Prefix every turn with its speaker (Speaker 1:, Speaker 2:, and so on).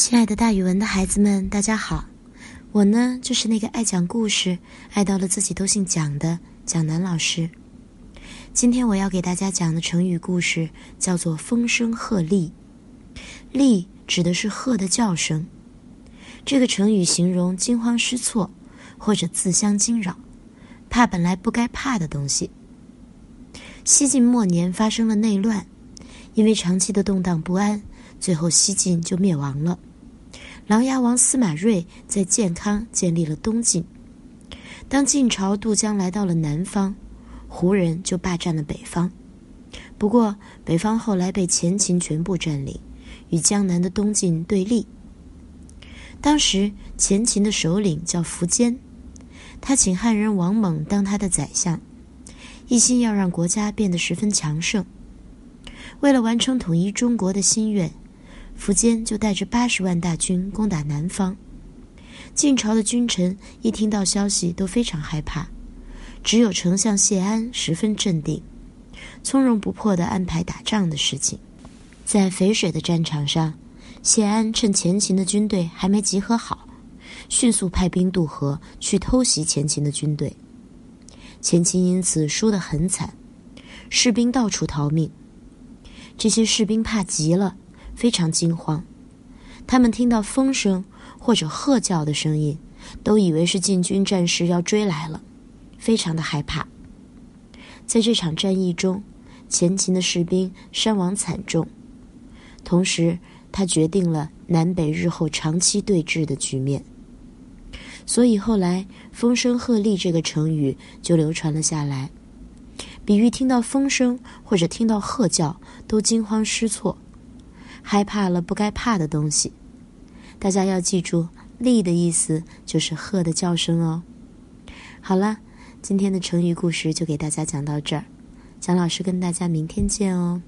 Speaker 1: 亲爱的，大语文的孩子们，大家好！我呢，就是那个爱讲故事、爱到了自己都姓蒋的蒋楠老师。今天我要给大家讲的成语故事叫做“风声鹤唳”。唳指的是鹤的叫声。这个成语形容惊慌失措，或者自相惊扰，怕本来不该怕的东西。西晋末年发生了内乱，因为长期的动荡不安，最后西晋就灭亡了。琅琊王司马睿在建康建立了东晋。当晋朝渡江来到了南方，胡人就霸占了北方。不过，北方后来被前秦全部占领，与江南的东晋对立。当时前秦的首领叫苻坚，他请汉人王猛当他的宰相，一心要让国家变得十分强盛。为了完成统一中国的心愿。苻坚就带着八十万大军攻打南方，晋朝的君臣一听到消息都非常害怕，只有丞相谢安十分镇定，从容不迫地安排打仗的事情。在淝水的战场上，谢安趁前秦的军队还没集合好，迅速派兵渡河去偷袭前秦的军队，前秦因此输得很惨，士兵到处逃命，这些士兵怕极了。非常惊慌，他们听到风声或者鹤叫的声音，都以为是晋军战士要追来了，非常的害怕。在这场战役中，前秦的士兵伤亡惨重，同时他决定了南北日后长期对峙的局面。所以后来“风声鹤唳”这个成语就流传了下来，比喻听到风声或者听到鹤叫都惊慌失措。害怕了不该怕的东西，大家要记住“利”的意思就是鹤的叫声哦。好了，今天的成语故事就给大家讲到这儿，蒋老师跟大家明天见哦。